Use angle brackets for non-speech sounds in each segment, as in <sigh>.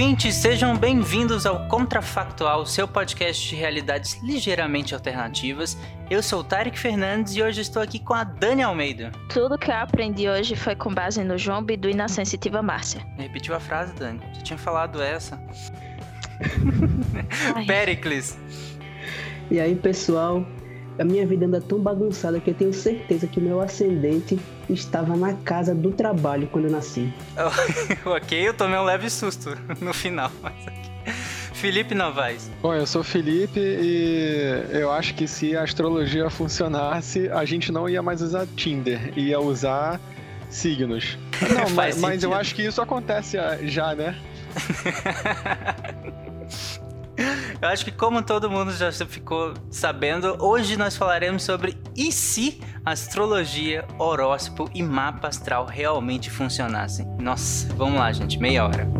Ouvintes, sejam bem-vindos ao Contrafactual, seu podcast de realidades ligeiramente alternativas. Eu sou o Tarek Fernandes e hoje estou aqui com a Dani Almeida. Tudo que eu aprendi hoje foi com base no João Bidu e na sensitiva Márcia. Repetiu a frase, Dani. Você tinha falado essa. <laughs> Pericles. E aí, pessoal, a minha vida anda tão bagunçada que eu tenho certeza que meu ascendente estava na casa do trabalho quando eu nasci. <laughs> ok, eu tomei um leve susto <laughs> no final. Felipe Novaes. Bom, eu sou Felipe e eu acho que se a astrologia funcionasse, a gente não ia mais usar Tinder, ia usar signos. <laughs> Não, mas, mas eu acho que isso acontece já, né? Eu acho que como todo mundo já ficou sabendo, hoje nós falaremos sobre e se astrologia, horóscopo e mapa astral realmente funcionassem. Nossa, vamos lá, gente, meia hora.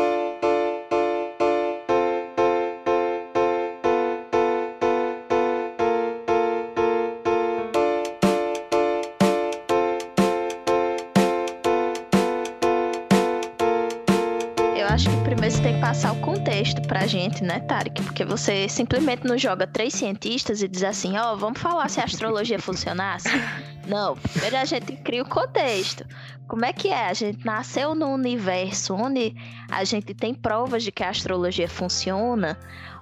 Passar o contexto pra gente, né, Tarek? Porque você simplesmente não joga três cientistas e diz assim, ó, oh, vamos falar se a astrologia <laughs> funcionasse. Não, primeiro a gente cria o contexto. Como é que é? A gente nasceu num universo onde a gente tem provas de que a astrologia funciona,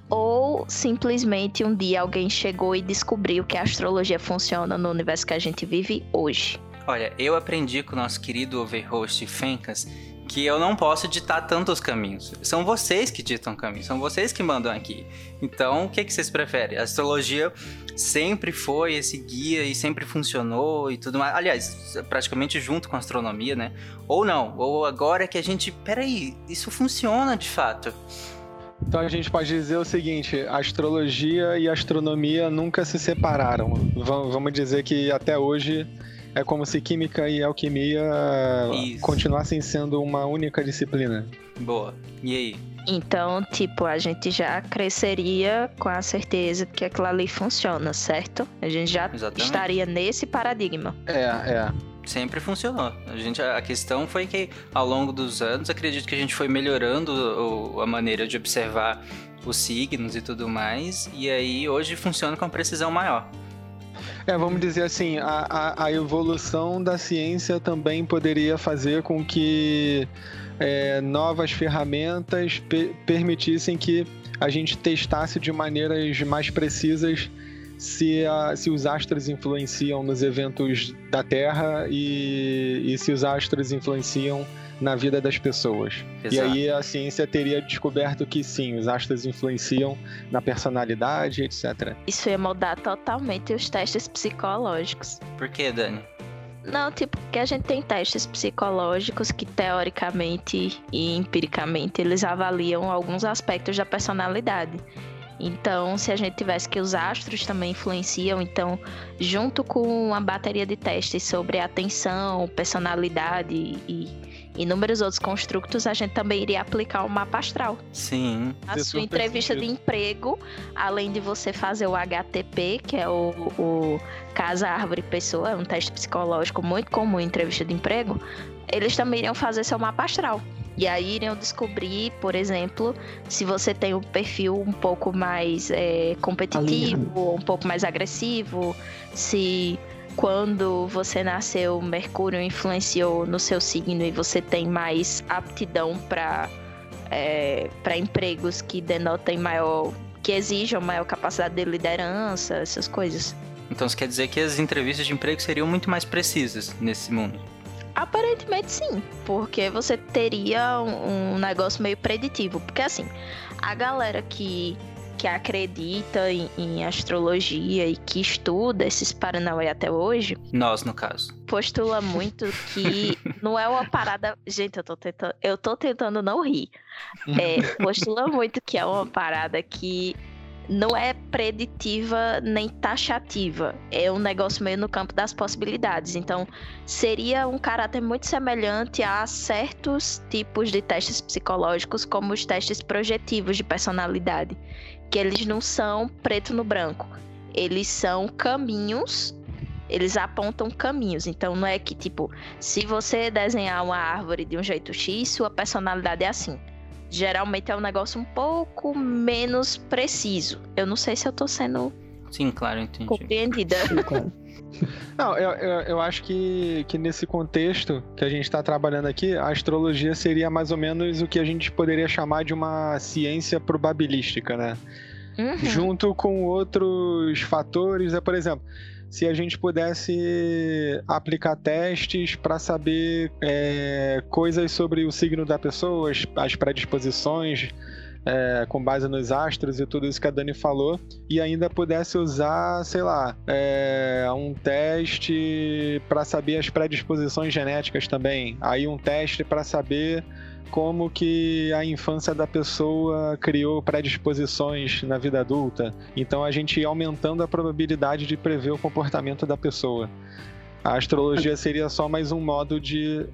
ou simplesmente um dia alguém chegou e descobriu que a astrologia funciona no universo que a gente vive hoje? Olha, eu aprendi com o nosso querido overhost Fencas que eu não posso ditar tantos caminhos. São vocês que ditam caminhos, são vocês que mandam aqui. Então, o que, que vocês preferem? A astrologia sempre foi esse guia e sempre funcionou e tudo mais. Aliás, praticamente junto com a astronomia, né? Ou não, ou agora é que a gente. Peraí, isso funciona de fato. Então a gente pode dizer o seguinte: a astrologia e a astronomia nunca se separaram. Vamos dizer que até hoje é como se química e alquimia Isso. continuassem sendo uma única disciplina. Boa. E aí? Então, tipo, a gente já cresceria com a certeza que aquilo ali funciona, certo? A gente já Exatamente. estaria nesse paradigma. É, é sempre funcionou. A, gente, a questão foi que, ao longo dos anos, acredito que a gente foi melhorando o, a maneira de observar os signos e tudo mais, e aí hoje funciona com precisão maior. É, vamos dizer assim, a, a, a evolução da ciência também poderia fazer com que é, novas ferramentas pe permitissem que a gente testasse de maneiras mais precisas se, a, se os astros influenciam nos eventos da Terra e, e se os astros influenciam na vida das pessoas. Exato. E aí a ciência teria descoberto que sim, os astros influenciam na personalidade, etc. Isso ia mudar totalmente os testes psicológicos. Por que, Dani? Não, tipo, que a gente tem testes psicológicos que teoricamente e empiricamente eles avaliam alguns aspectos da personalidade. Então, se a gente tivesse que os astros também influenciam, então, junto com a bateria de testes sobre atenção, personalidade e inúmeros outros construtos, a gente também iria aplicar o mapa astral. Sim. A sua entrevista de emprego, além de você fazer o HTP, que é o, o Casa Árvore Pessoa, um teste psicológico muito comum em entrevista de emprego, eles também iriam fazer seu mapa astral. E aí iriam descobrir, por exemplo, se você tem um perfil um pouco mais é, competitivo, um pouco mais agressivo, se quando você nasceu, Mercúrio influenciou no seu signo e você tem mais aptidão para é, para empregos que denotem maior, que exijam maior capacidade de liderança, essas coisas. Então isso quer dizer que as entrevistas de emprego seriam muito mais precisas nesse mundo? Aparentemente sim, porque você teria um, um negócio meio preditivo. Porque assim, a galera que que acredita em, em astrologia e que estuda esses Paranauê até hoje. Nós, no caso. Postula <laughs> muito que não é uma parada. Gente, eu tô tentando. Eu tô tentando não rir. É, <laughs> postula muito que é uma parada que não é preditiva nem taxativa. É um negócio meio no campo das possibilidades. Então, seria um caráter muito semelhante a certos tipos de testes psicológicos, como os testes projetivos de personalidade, que eles não são preto no branco. Eles são caminhos eles apontam caminhos. Então não é que, tipo, se você desenhar uma árvore de um jeito X, sua personalidade é assim geralmente é um negócio um pouco menos preciso. Eu não sei se eu tô sendo. Sim, claro, entendi. Compreendida. Sim, claro. <laughs> Não, eu, eu, eu, acho que, que nesse contexto que a gente está trabalhando aqui, a astrologia seria mais ou menos o que a gente poderia chamar de uma ciência probabilística, né? Uhum. Junto com outros fatores, é, por exemplo, se a gente pudesse aplicar testes para saber é, coisas sobre o signo da pessoa, as, as predisposições, é, com base nos astros e tudo isso que a Dani falou, e ainda pudesse usar, sei lá, é, um teste para saber as predisposições genéticas também. Aí um teste para saber como que a infância da pessoa criou predisposições na vida adulta. Então a gente ia aumentando a probabilidade de prever o comportamento da pessoa. A astrologia seria só mais um modo de.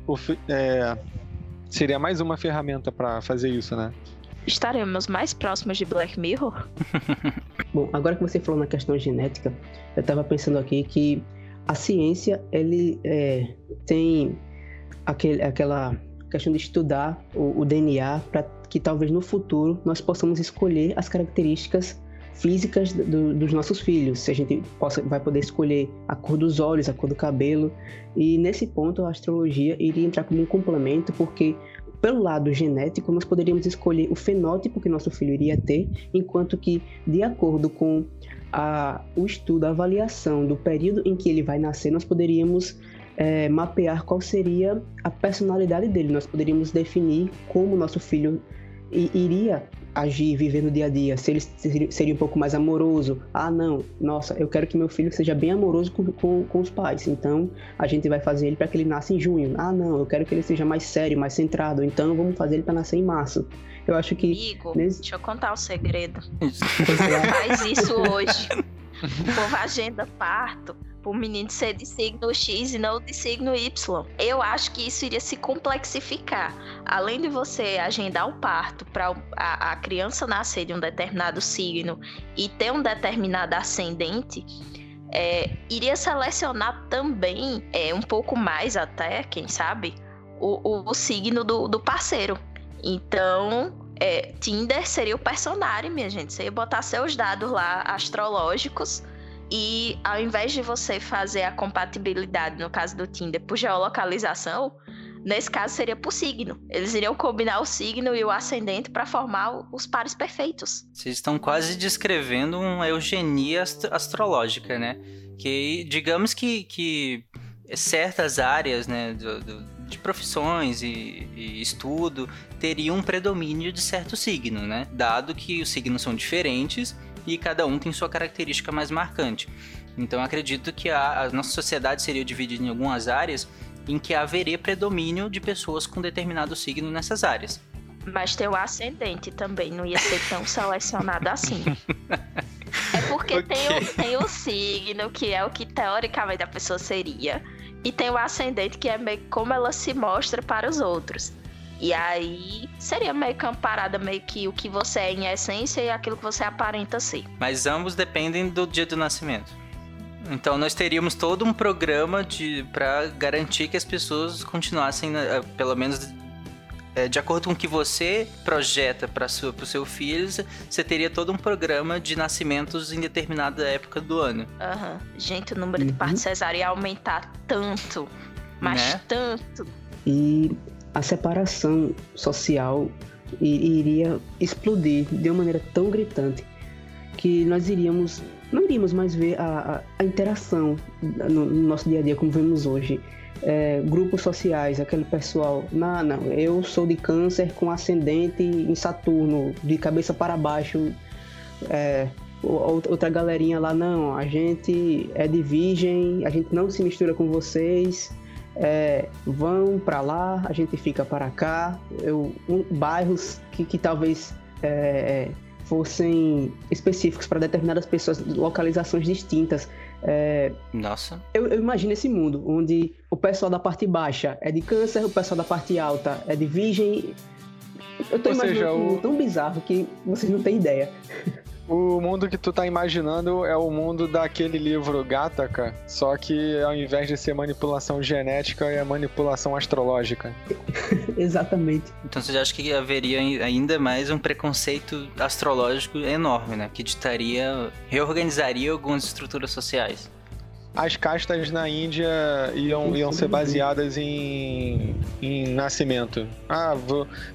É, seria mais uma ferramenta para fazer isso, né? Estaremos mais próximos de Black Mirror? <laughs> Bom, agora que você falou na questão genética, eu estava pensando aqui que a ciência ele é, tem aquele, aquela questão de estudar o, o DNA para que talvez no futuro nós possamos escolher as características físicas do, dos nossos filhos. Se a gente possa, vai poder escolher a cor dos olhos, a cor do cabelo. E nesse ponto a astrologia iria entrar como um complemento, porque pelo lado genético nós poderíamos escolher o fenótipo que nosso filho iria ter, enquanto que de acordo com a, o estudo, a avaliação do período em que ele vai nascer, nós poderíamos é, mapear qual seria a personalidade dele. Nós poderíamos definir como nosso filho iria agir, viver no dia a dia, se ele seria um pouco mais amoroso. Ah, não, nossa, eu quero que meu filho seja bem amoroso com, com, com os pais, então a gente vai fazer ele para que ele nasça em junho. Ah, não, eu quero que ele seja mais sério, mais centrado, então vamos fazer ele para nascer em março. Eu acho que. Amigo, nesse... deixa eu contar o segredo. Faz isso hoje. <laughs> O povo agenda parto o menino ser de signo X e não de signo Y. Eu acho que isso iria se complexificar. Além de você agendar o parto para a, a criança nascer de um determinado signo e ter um determinado ascendente, é, iria selecionar também, é, um pouco mais até, quem sabe, o, o, o signo do, do parceiro. Então, é, Tinder seria o personagem, minha gente. Você ia botar seus dados lá astrológicos e ao invés de você fazer a compatibilidade, no caso do Tinder, por geolocalização, nesse caso seria por signo. Eles iriam combinar o signo e o ascendente para formar os pares perfeitos. Vocês estão quase descrevendo uma eugenia astrológica, né? Que digamos que, que certas áreas, né, do, do de profissões e, e, estudo teriam um predomínio de certo signo, né? Dado que os signos são diferentes e cada um tem sua característica mais marcante. Então acredito que a, a nossa sociedade seria dividida em algumas áreas em que haveria predomínio de pessoas com determinado signo nessas áreas. Mas teu ascendente também não ia ser tão selecionado assim. <laughs> É porque okay. tem, o, tem o signo, que é o que teoricamente a pessoa seria, e tem o ascendente, que é meio como ela se mostra para os outros. E aí seria meio que meio que o que você é em essência e aquilo que você aparenta ser. Mas ambos dependem do dia do nascimento. Então nós teríamos todo um programa de para garantir que as pessoas continuassem, né, pelo menos é, de acordo com o que você projeta para o seu filho, você teria todo um programa de nascimentos em determinada época do ano. Uhum. Gente, o número uhum. de partos cesáreas ia aumentar tanto, mas né? tanto. E a separação social iria explodir de uma maneira tão gritante que nós iríamos não iríamos mais ver a, a, a interação no, no, nosso dia a dia como vemos hoje. É, grupos sociais, aquele pessoal, não, não, eu sou de câncer com ascendente em Saturno, de cabeça para baixo, É, outra galerinha lá, não, a gente é de virgem, a gente não se mistura com vocês, é, vão para lá, a gente fica para cá. Eu, um, bairros que, que talvez é, fossem específicos para determinadas pessoas, localizações distintas. É, Nossa. Eu, eu, imagino esse mundo onde o pessoal da parte baixa é de câncer, o pessoal da parte alta é de virgem. Eu tô Ou imaginando seja, um mundo o... tão bizarro que vocês não têm ideia. O mundo que tu tá imaginando é o mundo daquele livro Gataca, só que ao invés de ser manipulação genética, é manipulação astrológica. <laughs> Exatamente. Então você acha que haveria ainda mais um preconceito astrológico enorme, né? Que ditaria, reorganizaria algumas estruturas sociais. As castas na Índia iam, iam ser baseadas em, em nascimento. Ah,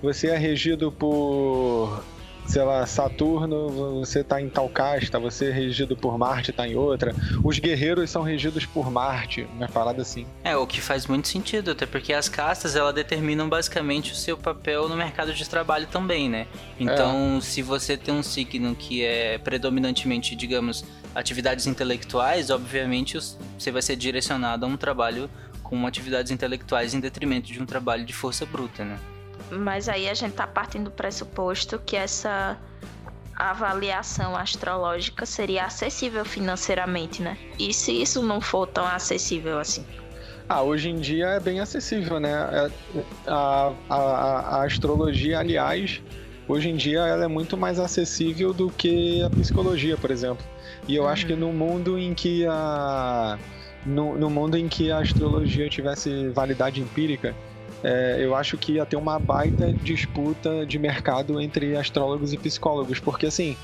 você é regido por sei lá, Saturno, você tá em tal casta, você é regido por Marte, tá em outra. Os guerreiros são regidos por Marte, uma parada assim. É, o que faz muito sentido, até porque as castas, elas determinam basicamente o seu papel no mercado de trabalho também, né? Então, é. se você tem um signo que é predominantemente, digamos, atividades intelectuais, obviamente você vai ser direcionado a um trabalho com atividades intelectuais em detrimento de um trabalho de força bruta, né? Mas aí a gente tá partindo do pressuposto que essa avaliação astrológica seria acessível financeiramente, né? E se isso não for tão acessível assim? Ah, hoje em dia é bem acessível, né? É, a, a, a astrologia, aliás, hoje em dia ela é muito mais acessível do que a psicologia, por exemplo. E eu uhum. acho que no mundo em que a no, no mundo em que a astrologia tivesse validade empírica, é, eu acho que ia ter uma baita disputa de mercado entre astrólogos e psicólogos, porque assim.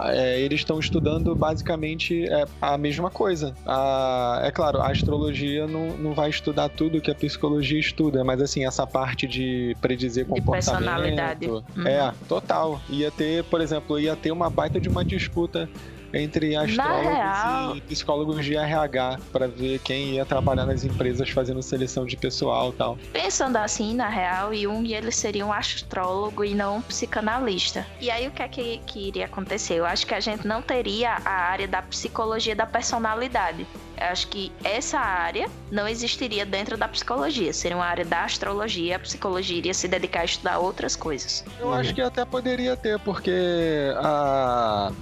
É, eles estão estudando basicamente é, a mesma coisa. A, é claro, a astrologia não, não vai estudar tudo que a psicologia estuda, mas assim, essa parte de predizer de comportamento. Personalidade. Uhum. É, total. Ia ter, por exemplo, ia ter uma baita de uma disputa entre astrólogos real... e psicólogos de RH para ver quem ia trabalhar nas empresas fazendo seleção de pessoal tal. Pensando assim, na real, Jung ele seria um astrólogo e não um psicanalista. E aí o que é que, que iria acontecer? Eu acho que a gente não teria a área da psicologia da personalidade. Eu acho que essa área não existiria dentro da psicologia. Seria uma área da astrologia, a psicologia iria se dedicar a estudar outras coisas. Eu acho que até poderia ter, porque a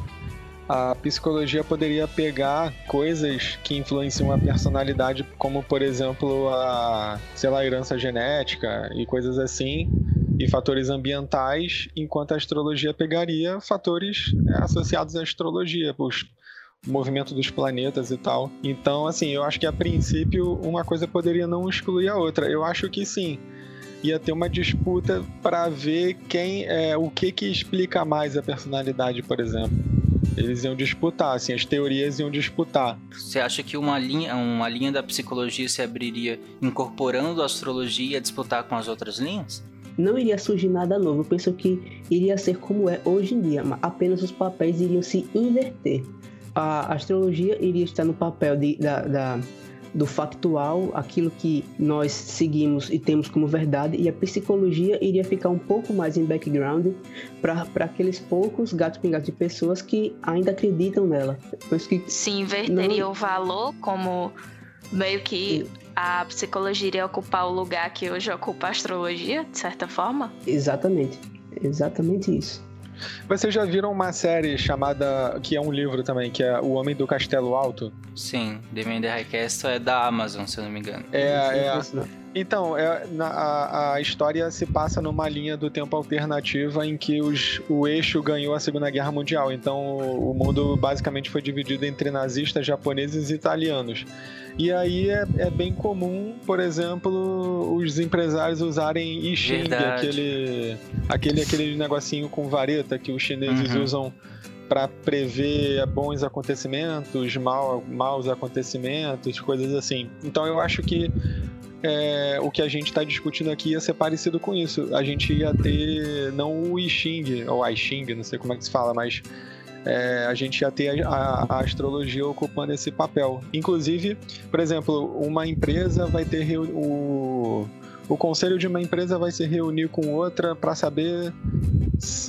a psicologia poderia pegar coisas que influenciam a personalidade, como por exemplo a, sei lá, herança genética e coisas assim, e fatores ambientais, enquanto a astrologia pegaria fatores é, associados à astrologia, os movimento dos planetas e tal. Então, assim, eu acho que a princípio uma coisa poderia não excluir a outra. Eu acho que sim ia ter uma disputa para ver quem é o que que explica mais a personalidade, por exemplo. Eles iam disputar, assim, as teorias iam disputar. Você acha que uma linha, uma linha da psicologia se abriria incorporando a astrologia a disputar com as outras linhas? Não iria surgir nada novo. Eu penso que iria ser como é hoje em dia, apenas os papéis iriam se inverter. A astrologia iria estar no papel de, da, da do factual, aquilo que nós seguimos e temos como verdade, e a psicologia iria ficar um pouco mais em background para aqueles poucos gatos pingados de pessoas que ainda acreditam nela. que Se inverteria não... o valor como meio que a psicologia iria ocupar o lugar que hoje ocupa a astrologia, de certa forma? Exatamente. Exatamente isso. Vocês já viram uma série chamada, que é um livro também, que é O Homem do Castelo Alto? Sim, The Man in the High Castle é da Amazon, se eu não me engano. É, é. Então, é, na, a, a, história se passa numa linha do tempo alternativa em que os, o eixo ganhou a Segunda Guerra Mundial. Então, o, o mundo basicamente foi dividido entre nazistas, japoneses e italianos. E aí é, é, bem comum, por exemplo, os empresários usarem I Ching, aquele, aquele, aquele negocinho com vareta que os chineses uhum. usam para prever bons acontecimentos, mal, maus acontecimentos, coisas assim. Então eu acho que é, o que a gente está discutindo aqui ia ser parecido com isso. A gente ia ter não o I ou I não sei como é que se fala, mas é, a gente ia ter a, a, astrologia ocupando esse papel. Inclusive, por exemplo, uma empresa vai ter o, o conselho de uma empresa vai se reunir com outra para saber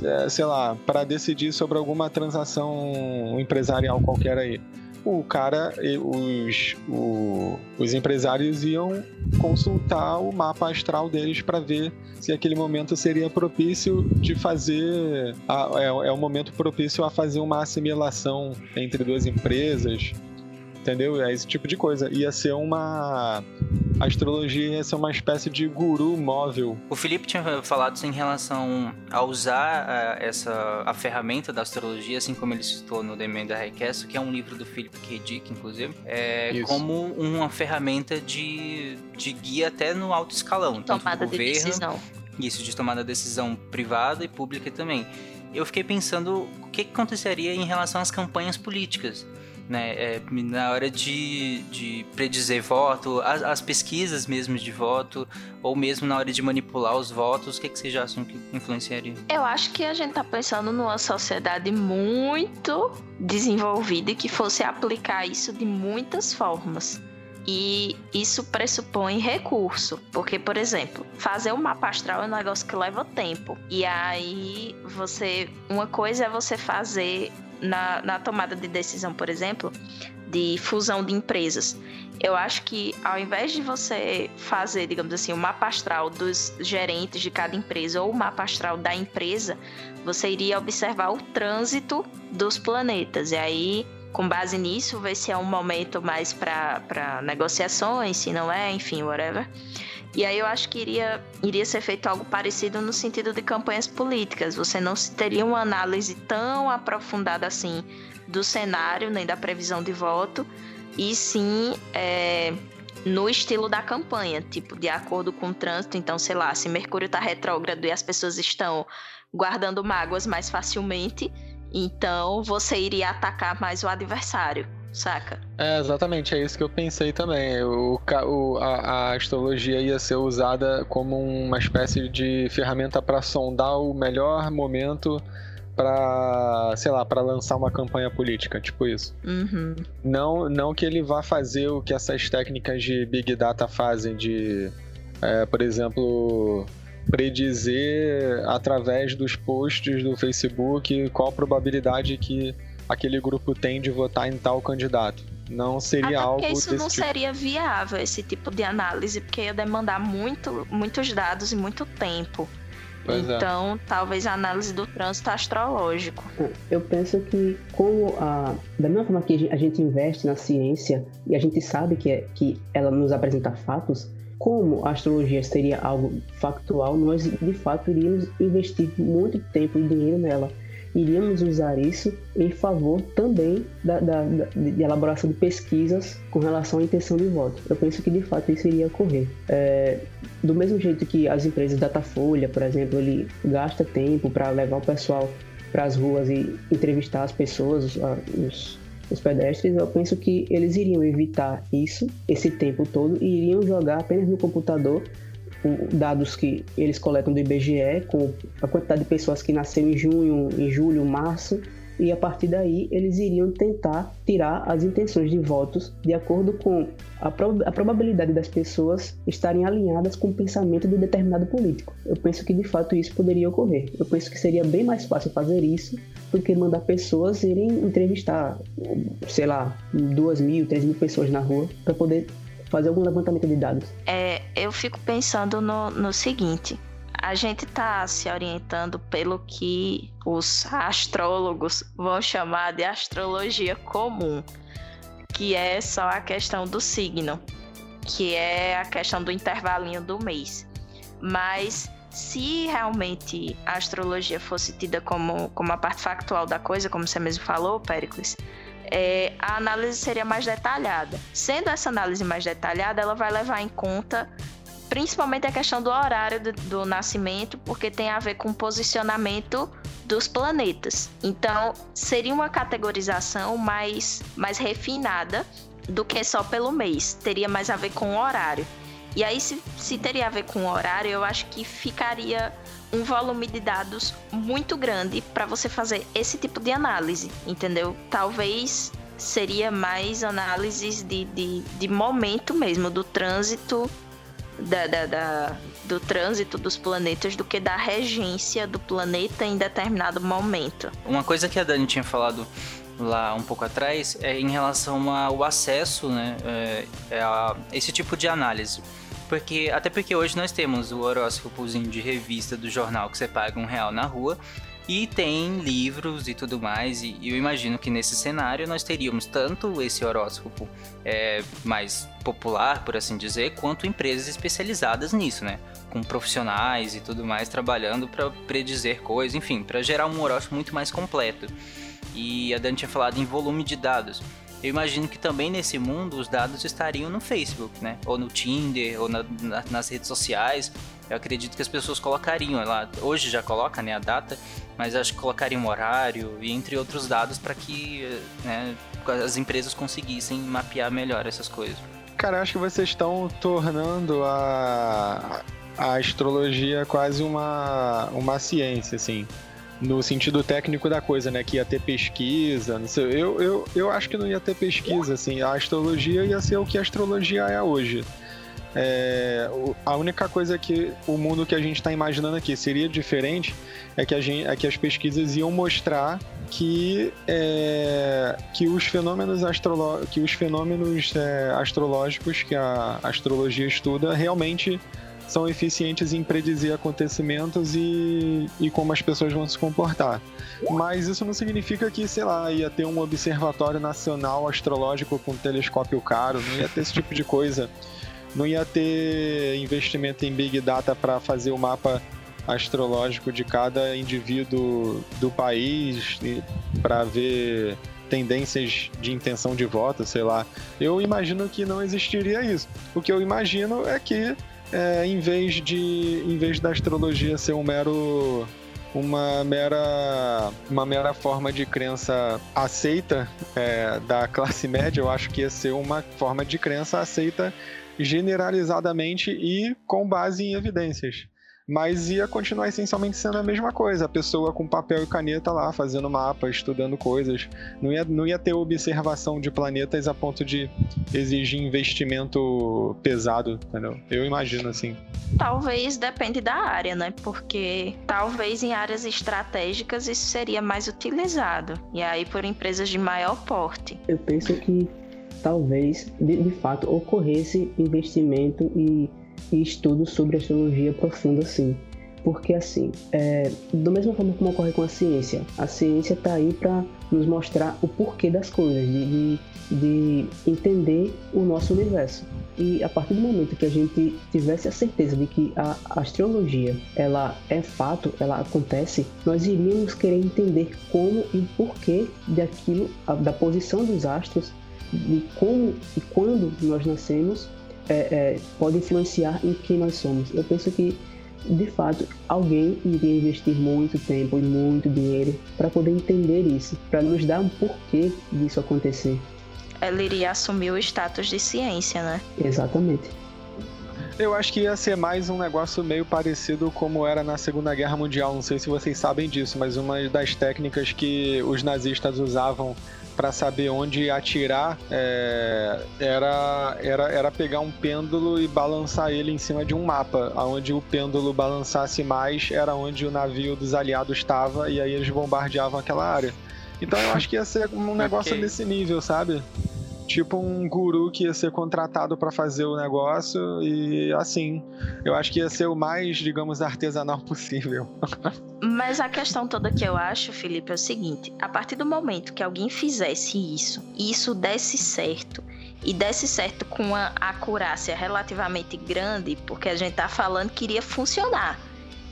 é, sei lá, para decidir sobre alguma transação empresarial qualquer aí. O cara, os, o, os empresários iam consultar o mapa astral deles para ver se aquele momento seria propício de fazer. A, é, é o momento propício a fazer uma assimilação entre duas empresas, entendeu? É esse tipo de coisa. Ia ser uma. A astrologia ia ser uma espécie de guru móvel. O Felipe tinha falado isso em relação a usar uh, essa a ferramenta da astrologia, assim como ele citou no The Man da Request, que é um livro do Philip K. Dick, inclusive, é, como uma ferramenta de, de guia até no alto escalão. Tomada de governo, decisão. Isso, de tomada de decisão privada e pública também. Eu fiquei pensando o que aconteceria em relação às campanhas políticas né? É, na hora de, de predizer voto, as, as, pesquisas mesmo de voto, ou mesmo na hora de manipular os votos, o que, que vocês acham que influenciaria? Eu acho que a gente tá pensando numa sociedade muito desenvolvida e que fosse aplicar isso de muitas formas. E isso pressupõe recurso, porque, por exemplo, fazer um mapa astral é um negócio que leva tempo. E aí você. Uma coisa é você fazer na, na tomada de decisão, por exemplo, de fusão de empresas. Eu acho que ao invés de você fazer, digamos assim, o mapa astral dos gerentes de cada empresa ou o mapa astral da empresa, você iria observar o trânsito dos planetas. E aí, com base nisso, ver se é um momento mais para negociações, se não é, enfim, whatever. E aí eu acho que iria, iria ser feito algo parecido no sentido de campanhas políticas. Você não teria uma análise tão aprofundada assim do cenário, nem da previsão de voto, e sim é, no estilo da campanha, tipo, de acordo com o trânsito. Então, sei lá, se Mercúrio está retrógrado e as pessoas estão guardando mágoas mais facilmente, então você iria atacar mais o adversário saca? É, exatamente, é isso que eu pensei também. O, o a, a, astrologia ia ser usada como uma espécie de ferramenta para sondar o melhor momento para, sei lá, para lançar uma campanha política, tipo isso. Uhum. Não, não que ele vá fazer o que essas técnicas de big data fazem, de, é, por exemplo, predizer através dos posts do Facebook qual a probabilidade que aquele grupo tem de votar em tal candidato. Não seria Até algo. Porque isso não tipo. seria viável, esse tipo de análise, porque ia demandar muito, muitos dados e muito tempo. Pois é. então, é. talvez a análise do trânsito astrológico. Eu penso que, como a, da mesma forma que a gente investe na ciência e a gente sabe que, é, que ela nos apresenta fatos, como a astrologia seria algo factual, nós de fato iríamos investir muito tempo e dinheiro nela iríamos usar isso em favor também da, da, da, de elaboração de pesquisas com relação à intenção de voto. Eu penso que de fato isso iria ocorrer. É, do mesmo jeito que as empresas Datafolha, por exemplo, ele gasta tempo para levar o pessoal para as ruas e entrevistar as pessoas, os, os pedestres, eu penso que eles iriam evitar isso, esse tempo todo, e iriam jogar apenas no computador dados que eles coletam do IBGE, com a quantidade de pessoas que nasceram em junho, em julho, março, e a partir daí eles iriam tentar tirar as intenções de votos de acordo com a, prob a, probabilidade das pessoas estarem alinhadas com o pensamento de determinado político. Eu penso que de fato isso poderia ocorrer. Eu penso que seria bem mais fácil fazer isso do que mandar pessoas irem entrevistar, sei lá, duas mil, três mil pessoas na rua para poder fazer algum levantamento de dados? É, eu fico pensando no, no seguinte. A gente está se orientando pelo que os astrólogos vão chamar de astrologia comum, que é só a questão do signo, que é a questão do intervalinho do mês. Mas se realmente a astrologia fosse tida como, como a parte factual da coisa, como você mesmo falou, Pericles, é, a análise seria mais detalhada. Sendo essa análise mais detalhada, ela vai levar em conta principalmente a questão do horário do, do nascimento, porque tem a ver com o posicionamento dos planetas. Então, seria uma categorização mais, mais refinada do que só pelo mês. Teria mais a ver com o horário. E aí, se, se teria a ver com o horário, eu acho que ficaria um volume de dados muito grande para você fazer esse tipo de análise, entendeu? Talvez seria mais análises de, de, de momento mesmo, do trânsito da, da, da, do trânsito dos planetas do que da regência do planeta em determinado momento. Uma coisa que a Dani tinha falado lá um pouco atrás é em relação ao acesso né, é, é a esse tipo de análise. Porque, até porque hoje nós temos o horóscopozinho de revista do jornal que você paga um real na rua e tem livros e tudo mais, e eu imagino que nesse cenário nós teríamos tanto esse horóscopo é, mais popular, por assim dizer, quanto empresas especializadas nisso, né? Com profissionais e tudo mais trabalhando para predizer coisas, enfim, para gerar um horóscopo muito mais completo. E a Dani tinha falado em volume de dados. Eu imagino que também nesse mundo os dados estariam no Facebook, né? Ou no Tinder, ou na, na, nas redes sociais. Eu acredito que as pessoas colocariam lá. Hoje já coloca né, a data, mas acho que colocariam um horário e entre outros dados para que né, as empresas conseguissem mapear melhor essas coisas. Cara, acho que vocês estão tornando a, a astrologia quase uma, uma ciência, assim no sentido técnico da coisa, né? Que ia ter pesquisa, não sei. Eu, eu, eu acho que não ia ter pesquisa, assim. A astrologia ia ser o que a astrologia é hoje. É, a única coisa que o mundo que a gente está imaginando aqui seria diferente é que, a gente, é que as pesquisas iam mostrar que, é, que os fenômenos, astrolo, que os fenômenos é, astrológicos que a astrologia estuda realmente são eficientes em predizer acontecimentos e, e como as pessoas vão se comportar. Mas isso não significa que, sei lá, ia ter um observatório nacional astrológico com um telescópio caro, não ia ter esse tipo de coisa. Não ia ter investimento em Big Data para fazer o mapa astrológico de cada indivíduo do país para ver tendências de intenção de voto, sei lá. Eu imagino que não existiria isso. O que eu imagino é que é, em vez de em vez da astrologia ser um mero uma mera uma mera forma de crença aceita é, da classe <laughs> média, eu acho que ia ser uma forma de crença aceita generalizadamente e com base em evidências mas ia continuar essencialmente sendo a mesma coisa, a pessoa com papel e caneta lá, fazendo mapa, estudando coisas. Não ia, não ia ter observação de planetas a ponto de exigir investimento pesado, entendeu? Eu imagino assim. Talvez depende da área, né? Porque talvez em áreas estratégicas isso seria mais utilizado. E aí por empresas de maior porte. Eu penso que talvez de, de fato ocorresse investimento e e estudo sobre astrologia profunda assim. Porque assim, é, da mesma forma como ocorre com a ciência, a ciência está aí para nos mostrar o porquê das coisas, de, de, de entender o nosso universo. E a partir do momento que a gente tivesse a certeza de que a astrologia ela é fato, ela acontece, nós iríamos querer entender como e porquê daquilo, da posição dos astros, de como e quando nós nascemos é, é, pode influenciar em quem nós somos. Eu penso que, de fato, alguém iria investir muito tempo e muito dinheiro para poder entender isso, para nos dar um porquê disso acontecer. Ela iria assumir o status de ciência, né? Exatamente. Eu acho que ia ser mais um negócio meio parecido como era na Segunda Guerra Mundial. Não sei se vocês sabem disso, mas uma das técnicas que os nazistas usavam para saber onde atirar é, era, era, era pegar um pêndulo e balançar ele em cima de um mapa. Onde o pêndulo balançasse mais era onde o navio dos aliados estava e aí eles bombardeavam aquela área. Então eu acho que ia ser um <laughs> negócio okay. desse nível, sabe? Tipo um guru que ia ser contratado para fazer o negócio e assim, eu acho que ia ser o mais, digamos, artesanal <laughs> possível. Mas a questão toda que eu acho, Felipe, é o seguinte: a partir do momento que alguém fizesse isso e isso desse certo, e desse certo com uma acurácia relativamente grande, porque a gente tá falando que iria funcionar.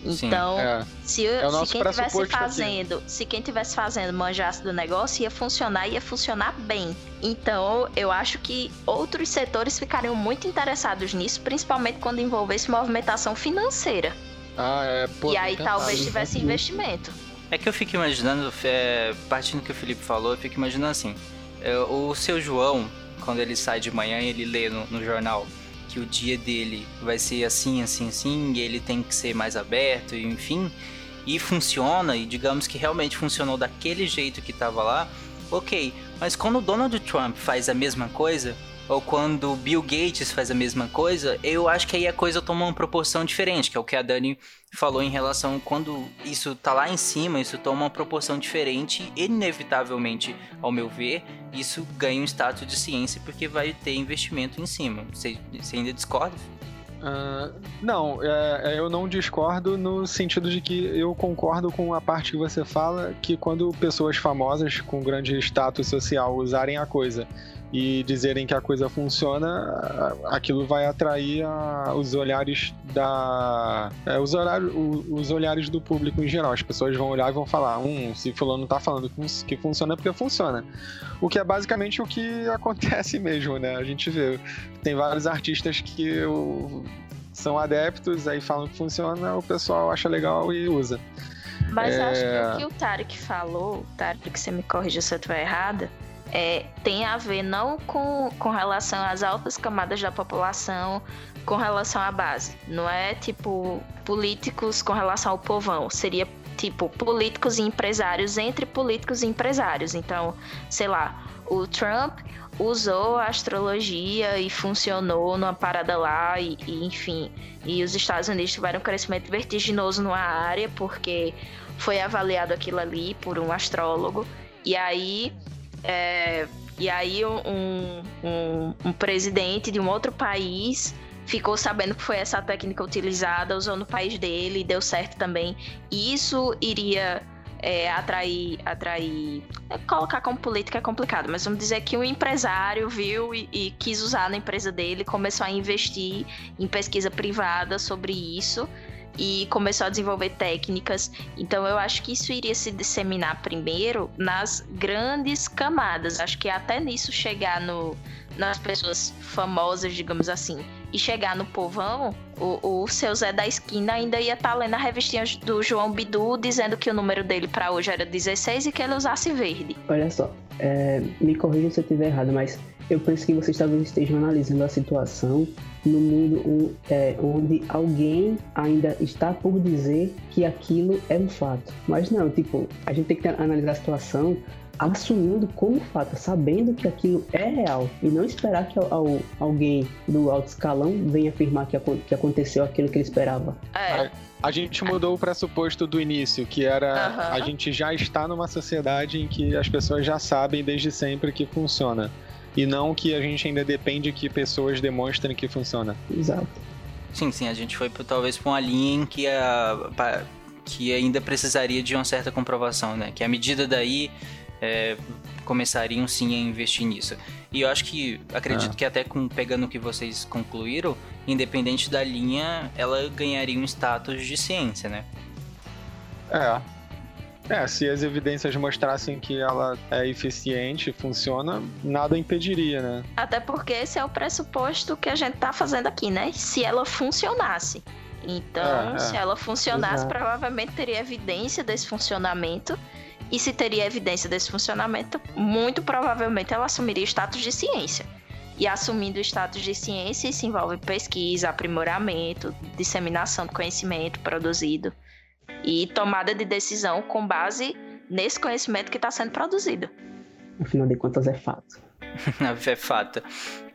Então, Sim, é. se, é se quem tivesse fazendo, aqui. se quem tivesse fazendo manjasse do negócio, ia funcionar, ia funcionar bem. Então, eu acho que outros setores ficariam muito interessados nisso, principalmente quando envolvesse movimentação financeira. Ah, é. Pô, e aí talvez tivesse investimento. É que eu fico imaginando, é, partindo do que o Felipe falou, eu fico imaginando assim: é, o seu João, quando ele sai de manhã, ele lê no, no jornal que o dia dele vai ser assim, assim, assim, e ele tem que ser mais aberto, enfim, e funciona, e digamos que realmente funcionou daquele jeito que estava lá, ok. Mas quando o Donald Trump faz a mesma coisa, ou quando Bill Gates faz a mesma coisa, eu acho que aí a coisa toma uma proporção diferente, que é o que a Dani falou em relação quando isso tá lá em cima, isso toma uma proporção diferente inevitavelmente, ao meu ver, isso ganha um status de ciência porque vai ter investimento em cima. Você, você ainda discorda? Uh, não, é, eu não discordo no sentido de que eu concordo com a parte que você fala que quando pessoas famosas com grande status social usarem a coisa e dizerem que a coisa funciona, aquilo vai atrair a, os olhares da. É, os, horários, os olhares do público em geral. As pessoas vão olhar e vão falar: hum, se fulano tá falando que funciona é porque funciona. O que é basicamente o que <laughs> acontece mesmo, né? A gente vê. Tem vários artistas que são adeptos, aí falam que funciona, o pessoal acha legal e usa. Mas é... acho que o que o Tarek falou, Tarek, você me corrija se eu estiver errada, é, tem a ver não com, com relação às altas camadas da população, com relação à base. Não é tipo políticos com relação ao povão. Seria tipo políticos e empresários entre políticos e empresários. Então, sei lá, o Trump usou a astrologia e funcionou numa parada lá e, e, enfim e os Estados Unidos tiveram um crescimento vertiginoso numa área porque foi avaliado aquilo ali por um astrólogo e aí é, e aí um, um, um presidente de um outro país ficou sabendo que foi essa técnica utilizada, usou no país dele, deu certo também. E isso iria é, atrair, atrair, é, colocar como política é complicado, mas vamos dizer que um empresário viu e, e, quis usar na empresa dele, começou a investir em pesquisa privada sobre isso e começou a desenvolver técnicas. Então eu acho que isso iria se disseminar primeiro nas grandes camadas. Acho que até nisso chegar no, nas pessoas famosas, digamos assim, e chegar no povão, o, o seu Zé da esquina ainda ia estar tá lendo a revistinha do João Bidu dizendo que o número dele para hoje era 16 e que ele usasse verde. Olha só, é, me corrija se eu estiver errado, mas eu penso que vocês talvez estejam analisando a situação no mundo é, onde alguém ainda está por dizer que aquilo é um fato. Mas não, tipo, a gente tem que analisar a situação assumindo como fato, sabendo que aquilo é real e não esperar que ao, alguém do alto escalão venha afirmar que, que aconteceu aquilo que ele esperava. É. A gente mudou o pressuposto do início, que era uhum. a gente já está numa sociedade em que as pessoas já sabem desde sempre que funciona e não que a gente ainda depende que pessoas demonstrem que funciona. Exato. Sim, sim, a gente foi talvez para uma linha em que, a, que ainda precisaria de uma certa comprovação, né? Que a medida daí é, começariam sim a investir nisso. E eu acho que, acredito ah. que até com, pegando o que vocês concluíram, independente da linha, ela ganharia um status de ciência, né? É, é, se as evidências mostrassem que ela é eficiente, funciona, nada impediria, né? Até porque esse é o pressuposto que a gente tá fazendo aqui, né? Se ela funcionasse. Então, é, é. se ela funcionasse, Exato. provavelmente teria evidência desse funcionamento. E se teria evidência desse funcionamento, muito provavelmente ela assumiria o status de ciência. E assumindo o status de ciência, isso envolve pesquisa, aprimoramento, disseminação do conhecimento produzido e tomada de decisão com base nesse conhecimento que está sendo produzido. Afinal de contas, é fato. <laughs> é fato.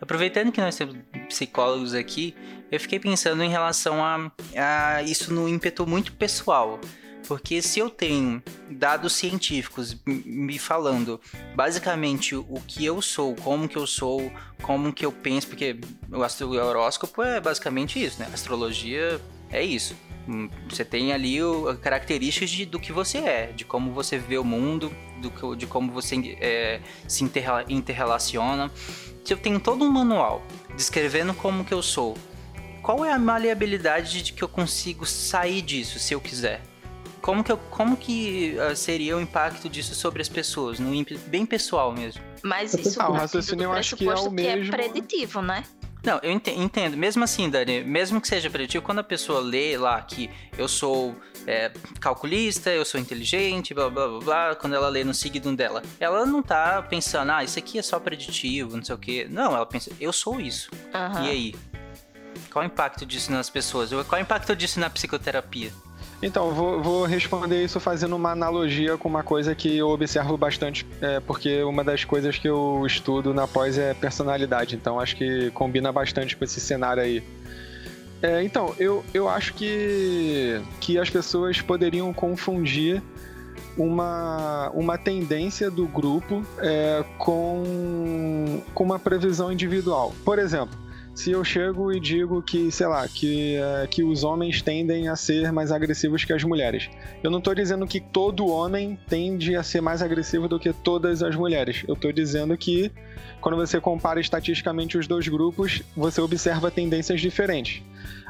Aproveitando que nós temos psicólogos aqui, eu fiquei pensando em relação a, a isso no ímpeto muito pessoal. Porque se eu tenho dados científicos me falando basicamente o que eu sou, como que eu sou, como que eu penso, porque o horóscopo é basicamente isso, né? A astrologia é isso. Hum, você tem ali o, características de, do que você é, de como você vê o mundo, do, de como você é, se interrela, interrelaciona. Se eu tenho todo um manual descrevendo como que eu sou, qual é a maleabilidade de que eu consigo sair disso se eu quiser? Como que, eu, como que uh, seria o impacto disso sobre as pessoas, no bem pessoal mesmo? Mas isso ah, o raciocínio eu acho que é o mesmo. Que é preditivo, né? Não, eu entendo. Mesmo assim, Dani, mesmo que seja preditivo, quando a pessoa lê lá que eu sou é, calculista, eu sou inteligente, blá, blá blá blá, quando ela lê no signo dela, ela não tá pensando, ah, isso aqui é só preditivo, não sei o quê. Não, ela pensa, eu sou isso. Uhum. E aí? Qual o impacto disso nas pessoas? Qual o impacto disso na psicoterapia? Então, vou, vou, responder isso fazendo uma analogia com uma coisa que eu observo bastante, é, porque uma das coisas que eu estudo na pós é personalidade, então acho que combina bastante com esse cenário aí. É, então, eu, eu acho que, que as pessoas poderiam confundir uma, uma tendência do grupo é, com, com uma previsão individual. Por exemplo, se eu chego e digo que, sei lá, que, é, que os homens tendem a ser mais agressivos que as mulheres. Eu não estou dizendo que todo homem tende a ser mais agressivo do que todas as mulheres. Eu estou dizendo que quando você compara estatisticamente os dois grupos, você observa tendências diferentes.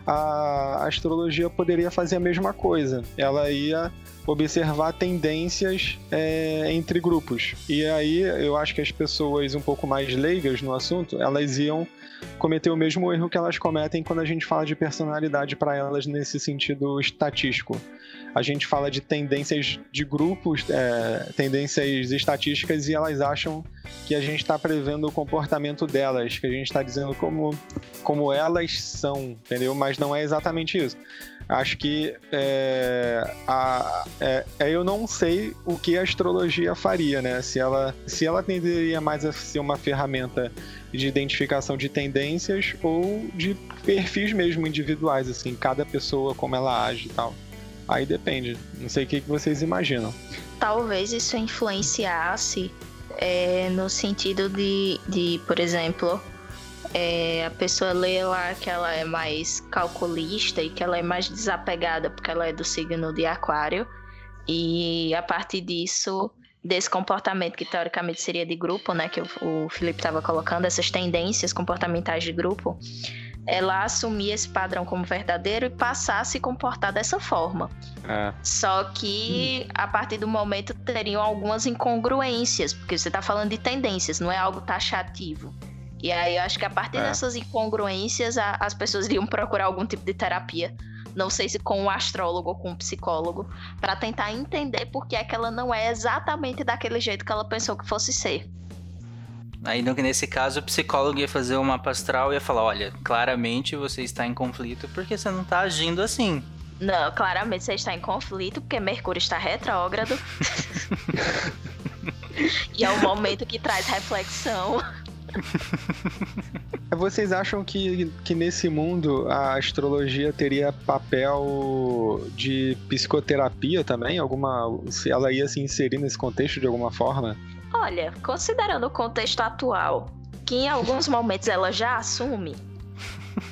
A astrologia poderia fazer a mesma coisa. Ela ia observar tendências é, entre grupos. E aí eu acho que as pessoas um pouco mais leigas no assunto, elas iam cometer o mesmo erro que elas cometem quando a gente fala de personalidade para elas nesse sentido estatístico. A gente fala de tendências de grupos, é, tendências estatísticas, e elas acham que a gente está prevendo o comportamento delas, que a gente está dizendo como, como elas são, entendeu? Mas não é exatamente isso. Acho que é, a, é, é, eu não sei o que a astrologia faria, né? Se ela, se ela tenderia mais a ser uma ferramenta de identificação de tendências ou de perfis mesmo individuais, assim, cada pessoa como ela age e tal. Aí depende. Não sei o que, vocês imaginam. Talvez isso influenciasse é, no sentido de, de por exemplo, é, a pessoa lê lá que ela é mais calculista e que ela é mais desapegada porque ela é do signo de Aquário. E a partir disso, desse comportamento que teoricamente seria de grupo, né, que o, o Felipe estava colocando, essas tendências comportamentais de grupo, ela assumir esse padrão como verdadeiro e passar a se comportar dessa forma. É. Só que a partir do momento teriam algumas incongruências, porque você está falando de tendências, não é algo taxativo. E aí eu acho que a partir é. dessas incongruências, a, as pessoas iriam procurar algum tipo de terapia. Não sei se com um astrólogo ou com um psicólogo, para tentar entender por que é que ela não é exatamente daquele jeito que ela pensou que fosse ser. Aí nesse caso o psicólogo ia fazer uma mapa astral e ia falar, olha, claramente você está em conflito porque você não está agindo assim. Não, claramente você está em conflito porque Mercúrio está retrógrado. <laughs> e é um momento que traz reflexão. <laughs> Vocês acham que, que nesse mundo a astrologia teria papel de psicoterapia também? Alguma. Se ela ia se inserir nesse contexto de alguma forma? Olha, considerando o contexto atual, que em alguns <laughs> momentos ela já assume,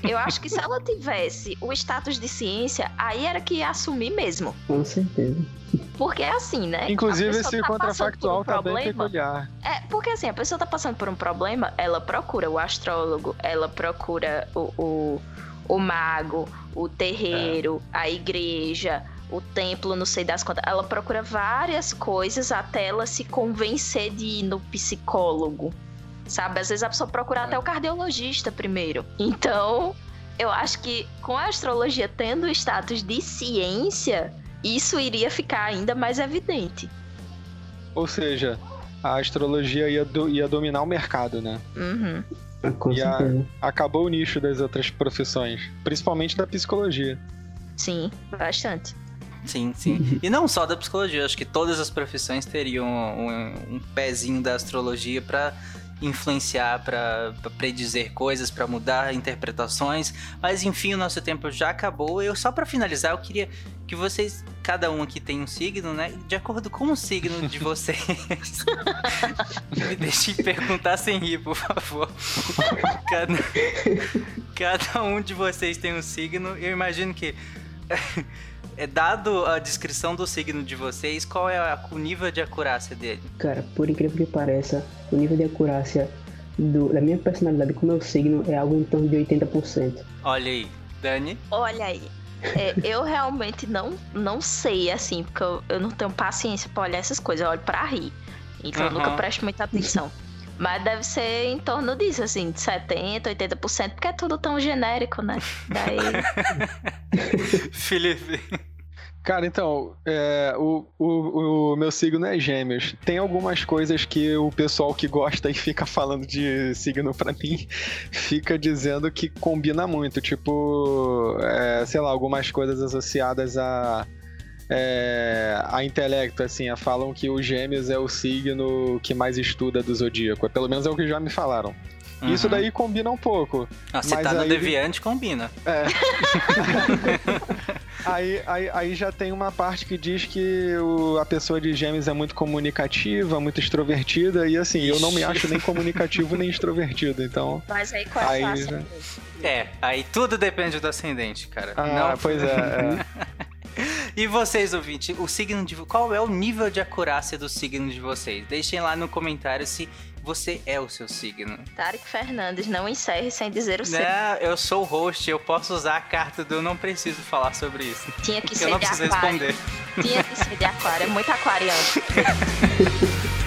eu acho que se ela tivesse o status de ciência, aí era que ia assumir mesmo. Com certeza. Porque é assim, né? Inclusive esse tá contrafactual um tá bem peculiar. É, porque assim, a pessoa tá passando por um problema, ela procura o astrólogo, ela procura o, o, o mago, o terreiro, é. a igreja, o templo, não sei das contas. Ela procura várias coisas até ela se convencer de ir no psicólogo. Sabe? Às vezes a pessoa procura é. até o cardiologista primeiro. Então, eu acho que com a astrologia tendo o status de ciência, isso iria ficar ainda mais evidente. Ou seja, a astrologia ia, do, ia dominar o mercado, né? Uhum. e a, acabou o nicho das outras profissões, principalmente da psicologia. Sim, bastante. Sim, <laughs> sim. E não só da psicologia, acho que todas as profissões teriam um, um pezinho da astrologia para influenciar, para predizer coisas, para mudar interpretações. Mas enfim, o nosso tempo já acabou. Eu só para finalizar, eu queria que vocês, cada um aqui tem um signo, né? De acordo com o signo de vocês. <laughs> Me deixem perguntar sem rir, por favor. Cada, cada um de vocês tem um signo. Eu imagino que é dado a descrição do signo de vocês, qual é a, o nível de acurácia dele? Cara, por incrível que pareça, o nível de acurácia do, da minha personalidade com o meu signo é algo em torno de 80%. Olha aí. Dani? Olha aí. É, eu realmente não, não sei, assim, porque eu, eu não tenho paciência pra olhar essas coisas, eu olho pra rir. Então uhum. eu nunca presto muita atenção. Mas deve ser em torno disso, assim, de 70%, 80%, porque é tudo tão genérico, né? Daí. <laughs> Felipe. Cara, então, é, o, o, o, meu signo é gêmeos. Tem algumas coisas que o pessoal que gosta e fica falando de signo pra mim <laughs> fica dizendo que combina muito. Tipo, é, sei lá, algumas coisas associadas a é, a intelecto, assim, falam que o Gêmeos é o signo que mais estuda do zodíaco. Pelo menos é o que já me falaram. Uhum. Isso daí combina um pouco. Ah, mas tá no aí- Deviante, combina. É. <laughs> aí, aí, aí já tem uma parte que diz que o- a pessoa de gêmeos é muito comunicativa, muito extrovertida, e assim, eu não me Ixi. acho nem comunicativo nem extrovertido, então. Mas aí qual é Aí a já- classe? É, aí tudo depende do ascendente, cara. Ah, Não- pois é. é. <laughs> E vocês, ouvintes, o signo de qual é o nível de acurácia do signo de vocês? Deixem lá no comentário se você é o seu signo. Tarek Fernandes, não encerre sem dizer o seu. Né, eu sou o host, eu posso usar a carta do eu não preciso falar sobre isso. Tinha que Eu ser não de preciso aquário. responder. Tinha que ser de aquário, é muito aquariano. <laughs>